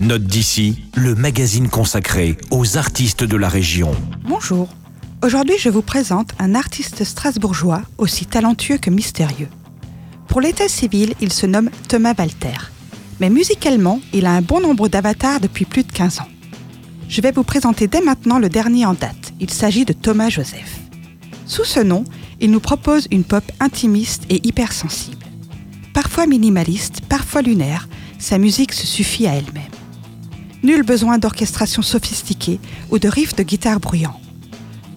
Note d'ici, le magazine consacré aux artistes de la région. Bonjour. Aujourd'hui, je vous présente un artiste strasbourgeois aussi talentueux que mystérieux. Pour l'état civil, il se nomme Thomas Walter. Mais musicalement, il a un bon nombre d'avatars depuis plus de 15 ans. Je vais vous présenter dès maintenant le dernier en date. Il s'agit de Thomas Joseph. Sous ce nom, il nous propose une pop intimiste et hypersensible. Parfois minimaliste, parfois lunaire, sa musique se suffit à elle-même. Nul besoin d'orchestration sophistiquée ou de riffs de guitare bruyants.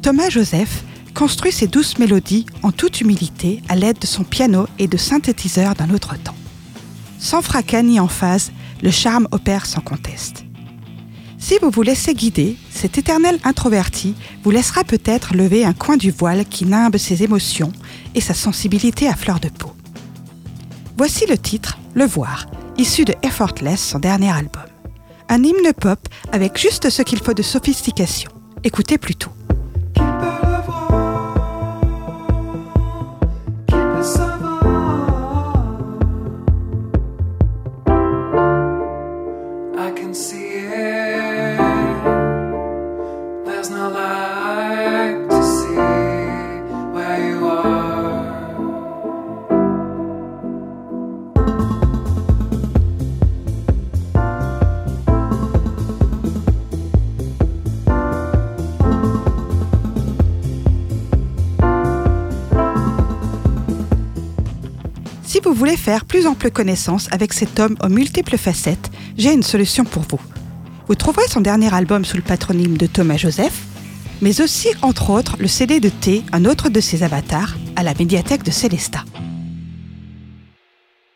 Thomas Joseph construit ses douces mélodies en toute humilité à l'aide de son piano et de synthétiseurs d'un autre temps. Sans fracas ni emphase, le charme opère sans conteste. Si vous vous laissez guider, cet éternel introverti vous laissera peut-être lever un coin du voile qui nimbe ses émotions et sa sensibilité à fleur de peau. Voici le titre, Le Voir, issu de Effortless, son dernier album. Un hymne pop avec juste ce qu'il faut de sophistication. Écoutez plutôt. Si vous voulez faire plus ample connaissance avec cet homme aux multiples facettes, j'ai une solution pour vous. Vous trouverez son dernier album sous le patronyme de Thomas Joseph, mais aussi, entre autres, le CD de T, un autre de ses avatars, à la médiathèque de Célestat.